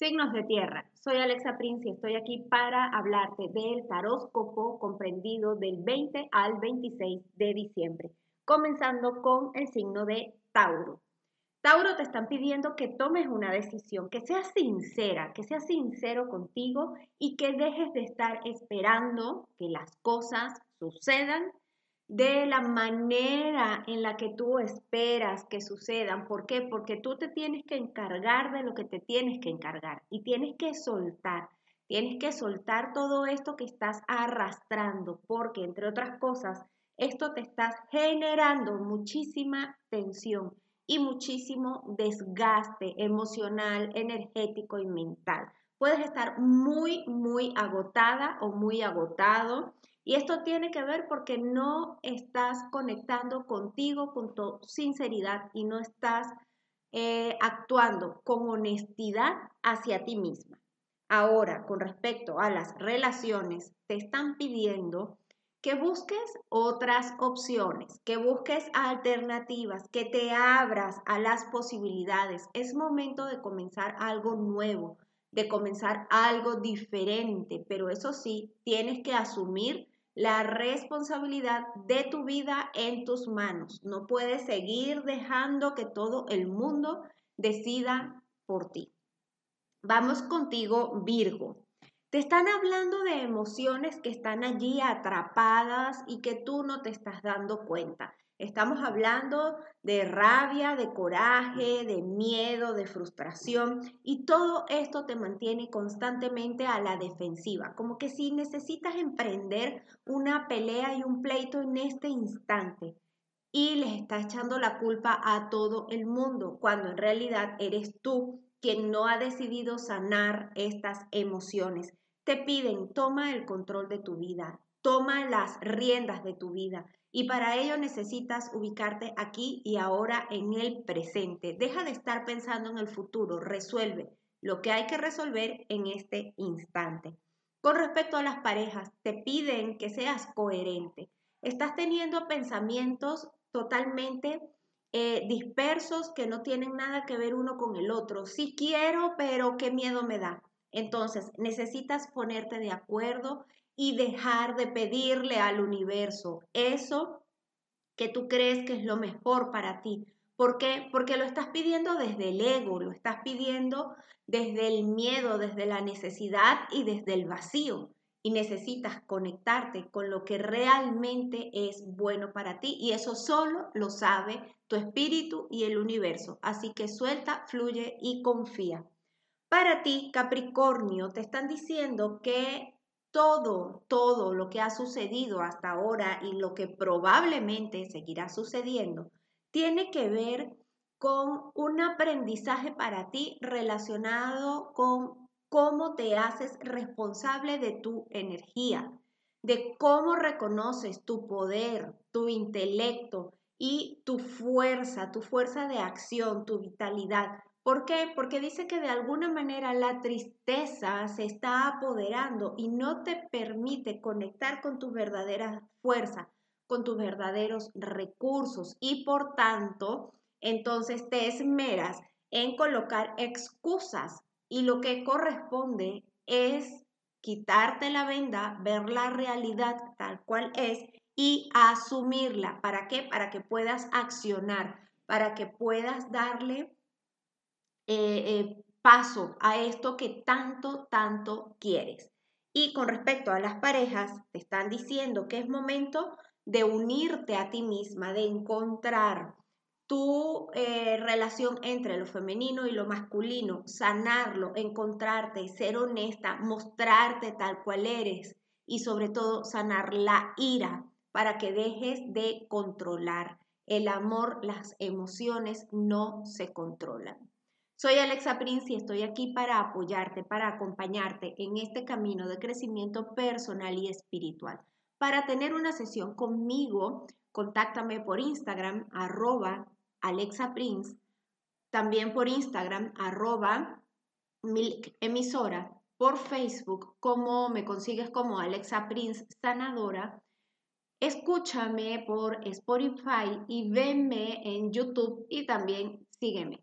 Signos de tierra. Soy Alexa Prince y estoy aquí para hablarte del taróscopo comprendido del 20 al 26 de diciembre, comenzando con el signo de Tauro. Tauro te están pidiendo que tomes una decisión, que seas sincera, que seas sincero contigo y que dejes de estar esperando que las cosas sucedan de la manera en la que tú esperas que sucedan. ¿Por qué? Porque tú te tienes que encargar de lo que te tienes que encargar y tienes que soltar. Tienes que soltar todo esto que estás arrastrando, porque entre otras cosas, esto te está generando muchísima tensión y muchísimo desgaste emocional, energético y mental. Puedes estar muy, muy agotada o muy agotado y esto tiene que ver porque no estás conectando contigo con tu sinceridad y no estás eh, actuando con honestidad hacia ti misma. Ahora, con respecto a las relaciones, te están pidiendo que busques otras opciones, que busques alternativas, que te abras a las posibilidades. Es momento de comenzar algo nuevo, de comenzar algo diferente, pero eso sí, tienes que asumir la responsabilidad de tu vida en tus manos. No puedes seguir dejando que todo el mundo decida por ti. Vamos contigo, Virgo. Te están hablando de emociones que están allí atrapadas y que tú no te estás dando cuenta. Estamos hablando de rabia, de coraje, de miedo, de frustración y todo esto te mantiene constantemente a la defensiva, como que si necesitas emprender una pelea y un pleito en este instante y les está echando la culpa a todo el mundo, cuando en realidad eres tú quien no ha decidido sanar estas emociones. Te piden, toma el control de tu vida, toma las riendas de tu vida y para ello necesitas ubicarte aquí y ahora en el presente. Deja de estar pensando en el futuro, resuelve lo que hay que resolver en este instante. Con respecto a las parejas, te piden que seas coherente. Estás teniendo pensamientos totalmente eh, dispersos que no tienen nada que ver uno con el otro. Sí quiero, pero qué miedo me da. Entonces, necesitas ponerte de acuerdo y dejar de pedirle al universo eso que tú crees que es lo mejor para ti. ¿Por qué? Porque lo estás pidiendo desde el ego, lo estás pidiendo desde el miedo, desde la necesidad y desde el vacío. Y necesitas conectarte con lo que realmente es bueno para ti. Y eso solo lo sabe tu espíritu y el universo. Así que suelta, fluye y confía. Para ti, Capricornio, te están diciendo que todo, todo lo que ha sucedido hasta ahora y lo que probablemente seguirá sucediendo, tiene que ver con un aprendizaje para ti relacionado con cómo te haces responsable de tu energía, de cómo reconoces tu poder, tu intelecto y tu fuerza, tu fuerza de acción, tu vitalidad. ¿Por qué? Porque dice que de alguna manera la tristeza se está apoderando y no te permite conectar con tu verdadera fuerza, con tus verdaderos recursos y por tanto, entonces te esmeras en colocar excusas y lo que corresponde es quitarte la venda, ver la realidad tal cual es y asumirla. ¿Para qué? Para que puedas accionar, para que puedas darle eh, eh, paso a esto que tanto, tanto quieres. Y con respecto a las parejas, te están diciendo que es momento de unirte a ti misma, de encontrar tu eh, relación entre lo femenino y lo masculino, sanarlo, encontrarte, ser honesta, mostrarte tal cual eres y sobre todo sanar la ira para que dejes de controlar. El amor, las emociones no se controlan. Soy Alexa Prince y estoy aquí para apoyarte, para acompañarte en este camino de crecimiento personal y espiritual. Para tener una sesión conmigo, contáctame por Instagram, arroba Alexa Prince, también por Instagram, arroba Milk Emisora, por Facebook, como me consigues como Alexa Prince Sanadora. Escúchame por Spotify y venme en YouTube y también sígueme.